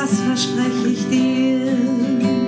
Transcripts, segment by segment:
das verspreche ich dir.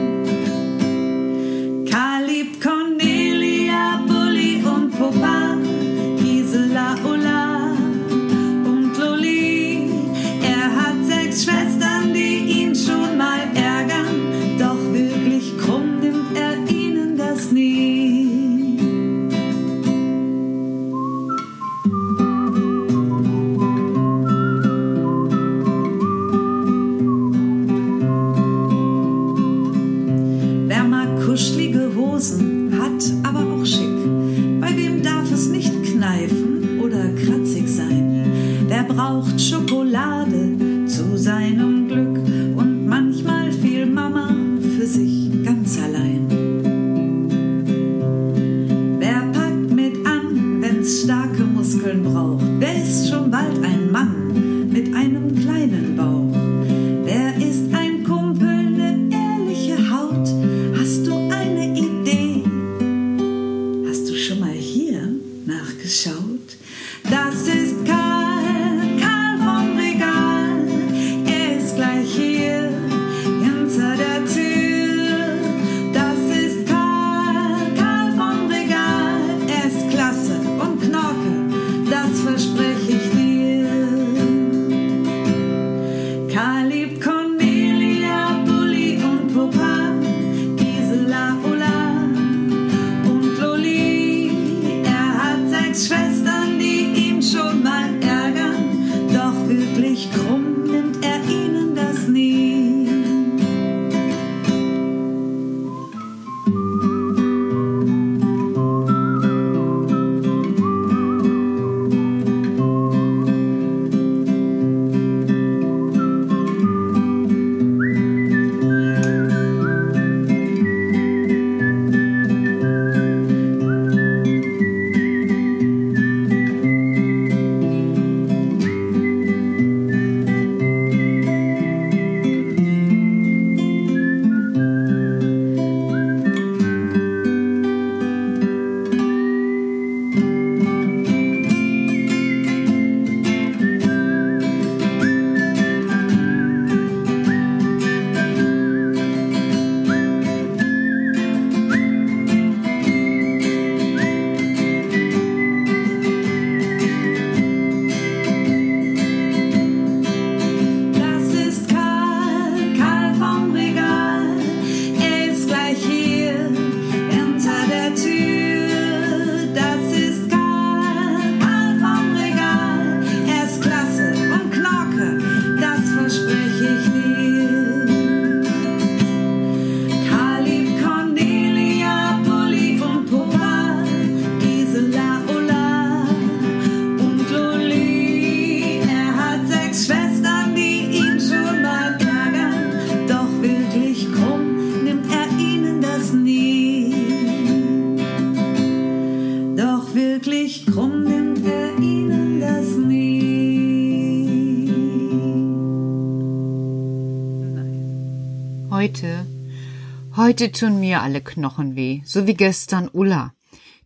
Heute tun mir alle Knochen weh, so wie gestern Ulla.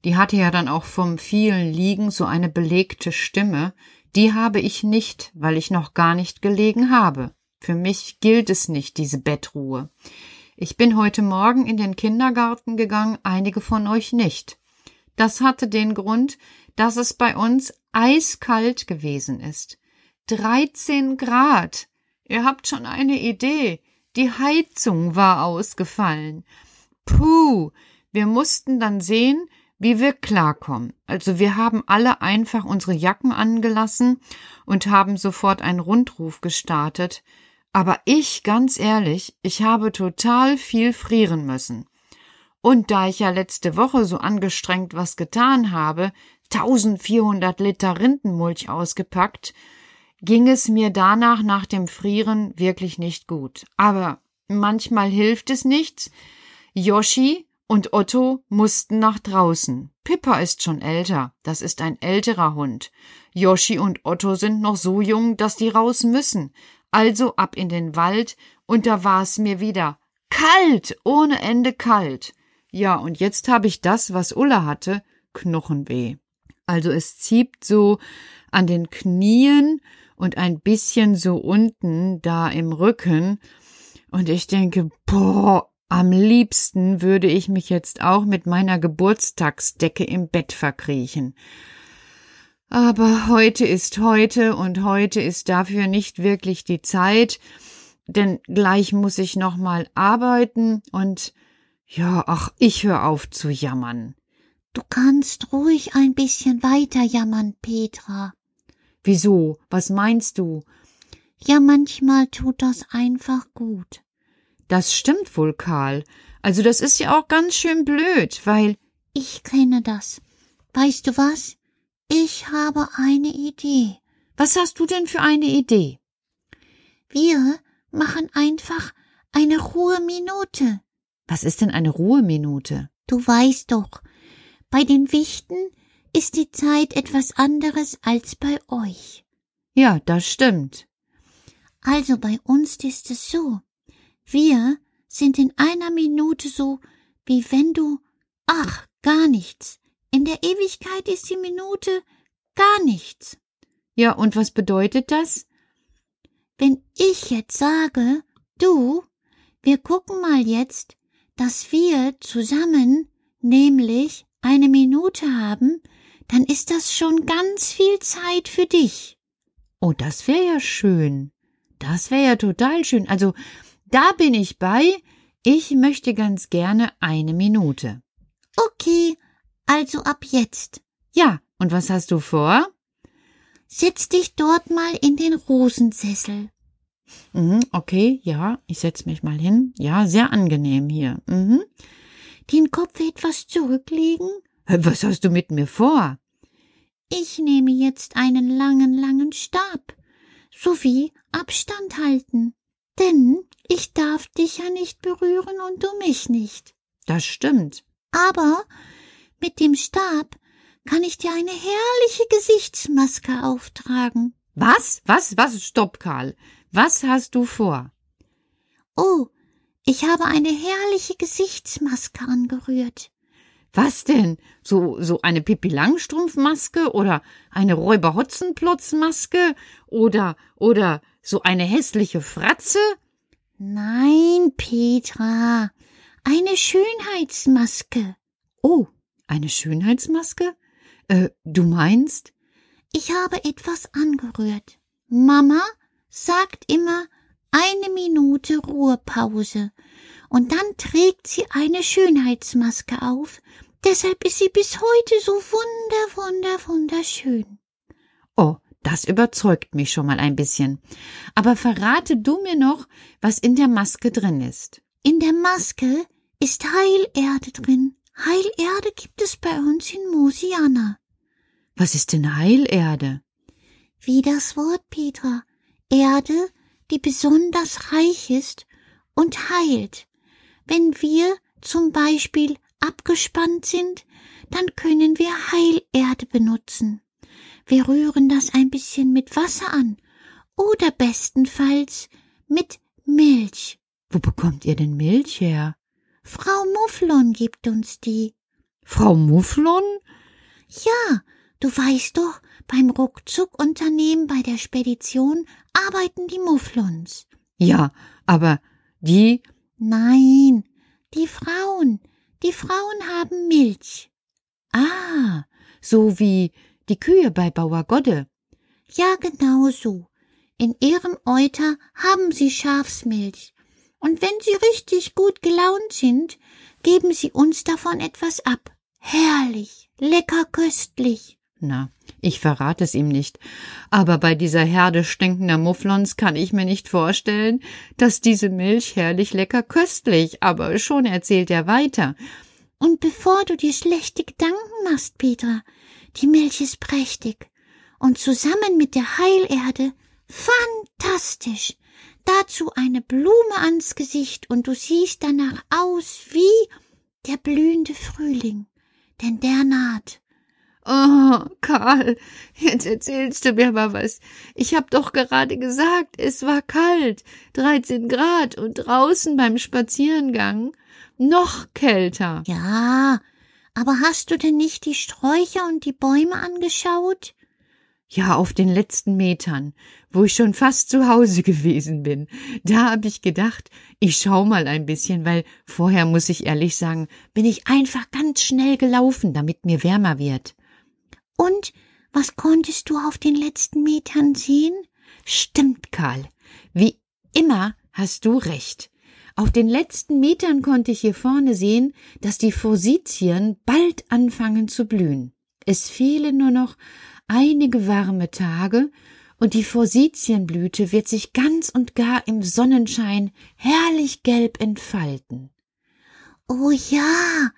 Die hatte ja dann auch vom vielen Liegen so eine belegte Stimme. Die habe ich nicht, weil ich noch gar nicht gelegen habe. Für mich gilt es nicht, diese Bettruhe. Ich bin heute Morgen in den Kindergarten gegangen, einige von euch nicht. Das hatte den Grund, dass es bei uns eiskalt gewesen ist. 13 Grad. Ihr habt schon eine Idee. Die Heizung war ausgefallen. Puh, wir mussten dann sehen, wie wir klarkommen. Also wir haben alle einfach unsere Jacken angelassen und haben sofort einen Rundruf gestartet. Aber ich, ganz ehrlich, ich habe total viel frieren müssen. Und da ich ja letzte Woche so angestrengt was getan habe, 1400 Liter Rindenmulch ausgepackt, ging es mir danach nach dem Frieren wirklich nicht gut. Aber manchmal hilft es nichts. Yoshi und Otto mussten nach draußen. Pippa ist schon älter, das ist ein älterer Hund. Yoshi und Otto sind noch so jung, dass die raus müssen. Also ab in den Wald, und da war es mir wieder kalt, ohne Ende kalt. Ja, und jetzt habe ich das, was Ulla hatte, Knochenweh. Also es zieht so an den Knien und ein bisschen so unten da im Rücken. Und ich denke, boah, am liebsten würde ich mich jetzt auch mit meiner Geburtstagsdecke im Bett verkriechen. Aber heute ist heute und heute ist dafür nicht wirklich die Zeit, denn gleich muss ich noch mal arbeiten und ja, ach, ich hör auf zu jammern. Du kannst ruhig ein bisschen weiter jammern, Petra. Wieso? Was meinst du? Ja, manchmal tut das einfach gut. Das stimmt wohl, Karl. Also das ist ja auch ganz schön blöd, weil Ich kenne das. Weißt du was? Ich habe eine Idee. was hast du denn für eine Idee? Wir machen einfach eine Ruheminute. Was ist denn eine Ruheminute? Du weißt doch, bei den Wichten ist die Zeit etwas anderes als bei euch. Ja, das stimmt. Also bei uns ist es so. Wir sind in einer Minute so, wie wenn du, ach, gar nichts. In der Ewigkeit ist die Minute gar nichts. Ja, und was bedeutet das? Wenn ich jetzt sage, du, wir gucken mal jetzt, dass wir zusammen nämlich eine Minute haben, dann ist das schon ganz viel Zeit für dich. Oh, das wäre ja schön. Das wäre ja total schön. Also, da bin ich bei. Ich möchte ganz gerne eine Minute. Okay, also ab jetzt. Ja, und was hast du vor? Setz dich dort mal in den Rosensessel. Mhm, okay, ja, ich setz mich mal hin. Ja, sehr angenehm hier. Mhm. Den Kopf etwas zurücklegen. Was hast du mit mir vor? Ich nehme jetzt einen langen, langen Stab. Sowie Abstand halten. Denn ich darf dich ja nicht berühren und du mich nicht. Das stimmt. Aber mit dem Stab kann ich dir eine herrliche Gesichtsmaske auftragen. Was? Was? Was? Stopp, Karl. Was hast du vor? Oh, ich habe eine herrliche Gesichtsmaske angerührt. Was denn? So, so eine Pippi Langstrumpfmaske oder eine Räuber Hotzenplotz Maske oder, oder so eine hässliche Fratze? Nein, Petra, eine Schönheitsmaske. Oh, eine Schönheitsmaske? Äh, du meinst? Ich habe etwas angerührt. Mama sagt immer eine Minute Ruhepause und dann trägt sie eine Schönheitsmaske auf. Deshalb ist sie bis heute so wunder, wunder, wunderschön. Oh, das überzeugt mich schon mal ein bisschen. Aber verrate du mir noch, was in der Maske drin ist. In der Maske ist Heilerde drin. Heilerde gibt es bei uns in Mosiana. Was ist denn Heilerde? Wie das Wort, Petra. Erde, die besonders reich ist und heilt. Wenn wir zum Beispiel abgespannt sind, dann können wir Heilerde benutzen. Wir rühren das ein bisschen mit Wasser an oder bestenfalls mit Milch. Wo bekommt ihr denn Milch her? Frau Mufflon gibt uns die. Frau Mufflon? Ja, du weißt doch, beim Ruckzuckunternehmen bei der Spedition arbeiten die Mufflons. Ja, aber die, Nein, die Frauen. Die Frauen haben Milch. ah, so wie die Kühe bei Bauer Godde. Ja, genau so. In ihrem Euter haben sie Schafsmilch. Und wenn sie richtig gut gelaunt sind, geben sie uns davon etwas ab. Herrlich, lecker köstlich. Na, ich verrate es ihm nicht. Aber bei dieser Herde stinkender Mufflons kann ich mir nicht vorstellen, dass diese Milch herrlich lecker köstlich, aber schon erzählt er weiter. Und bevor du dir schlechte Gedanken machst, Petra, die Milch ist prächtig. Und zusammen mit der Heilerde fantastisch. Dazu eine Blume ans Gesicht und du siehst danach aus wie der blühende Frühling. Denn der naht. Oh, Karl, jetzt erzählst du mir mal was. Ich hab doch gerade gesagt, es war kalt, 13 Grad und draußen beim Spazierengang noch kälter. Ja, aber hast du denn nicht die Sträucher und die Bäume angeschaut? Ja, auf den letzten Metern, wo ich schon fast zu Hause gewesen bin. Da hab ich gedacht, ich schau mal ein bisschen, weil vorher muss ich ehrlich sagen, bin ich einfach ganz schnell gelaufen, damit mir wärmer wird. Und was konntest du auf den letzten Metern sehen? Stimmt, Karl. Wie immer hast du recht. Auf den letzten Metern konnte ich hier vorne sehen, dass die Forsythien bald anfangen zu blühen. Es fehlen nur noch einige warme Tage und die Forsythienblüte wird sich ganz und gar im Sonnenschein herrlich gelb entfalten. Oh ja,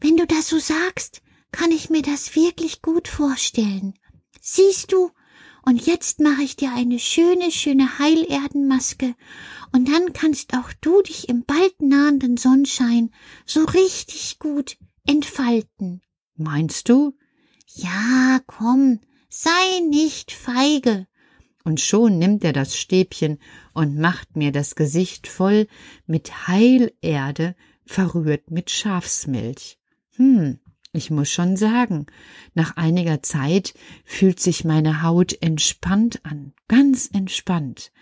wenn du das so sagst, kann ich mir das wirklich gut vorstellen. Siehst du, und jetzt mache ich dir eine schöne, schöne Heilerdenmaske, und dann kannst auch du dich im bald nahenden Sonnenschein so richtig gut entfalten. Meinst du? Ja, komm, sei nicht feige. Und schon nimmt er das Stäbchen und macht mir das Gesicht voll mit Heilerde, verrührt mit Schafsmilch. Hm, ich muss schon sagen, nach einiger Zeit fühlt sich meine Haut entspannt an, ganz entspannt.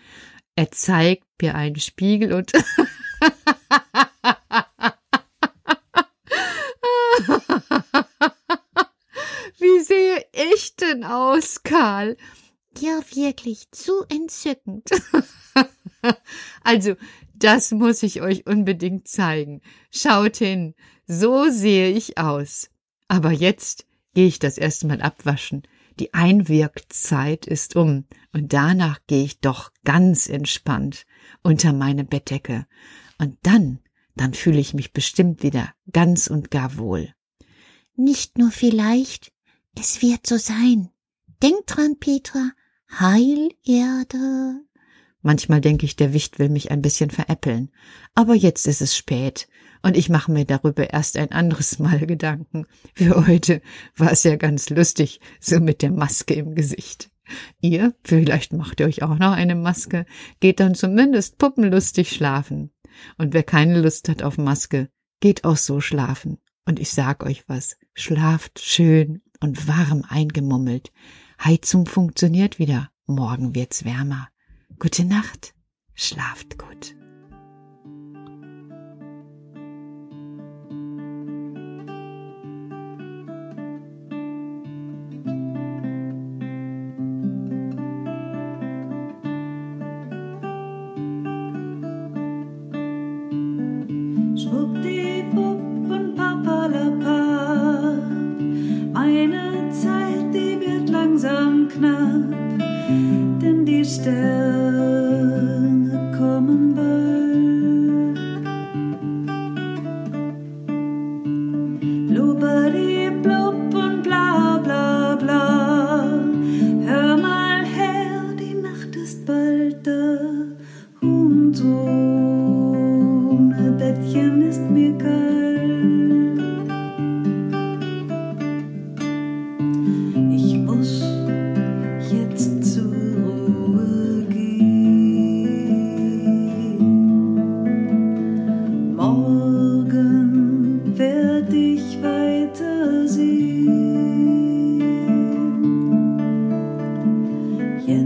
Er zeigt mir einen Spiegel und Wie sehe ich denn aus, Karl? Ja, wirklich, zu entzückend. also, das muss ich euch unbedingt zeigen. Schaut hin, so sehe ich aus. Aber jetzt gehe ich das erste Mal abwaschen. Die Einwirkzeit ist um und danach gehe ich doch ganz entspannt unter meine Bettdecke. Und dann, dann fühle ich mich bestimmt wieder ganz und gar wohl. Nicht nur vielleicht, es wird so sein. Denk dran, Petra, Heilerde. Manchmal denke ich, der Wicht will mich ein bisschen veräppeln. Aber jetzt ist es spät und ich mache mir darüber erst ein anderes Mal Gedanken. Für heute war es ja ganz lustig, so mit der Maske im Gesicht. Ihr, vielleicht macht ihr euch auch noch eine Maske, geht dann zumindest puppenlustig schlafen. Und wer keine Lust hat auf Maske, geht auch so schlafen. Und ich sag euch was, schlaft schön und warm eingemummelt. Heizung funktioniert wieder, morgen wird's wärmer. Gute Nacht, schlaft gut.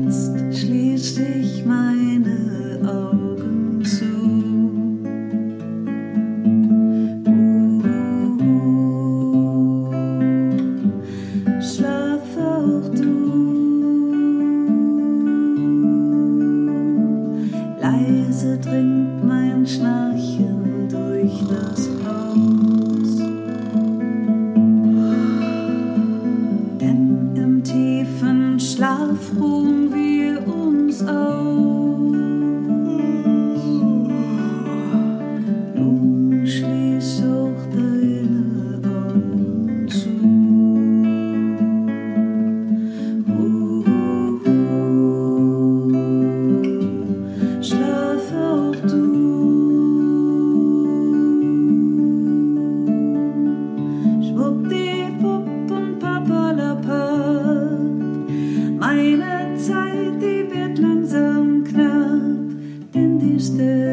Jetzt schließ ich meine triste.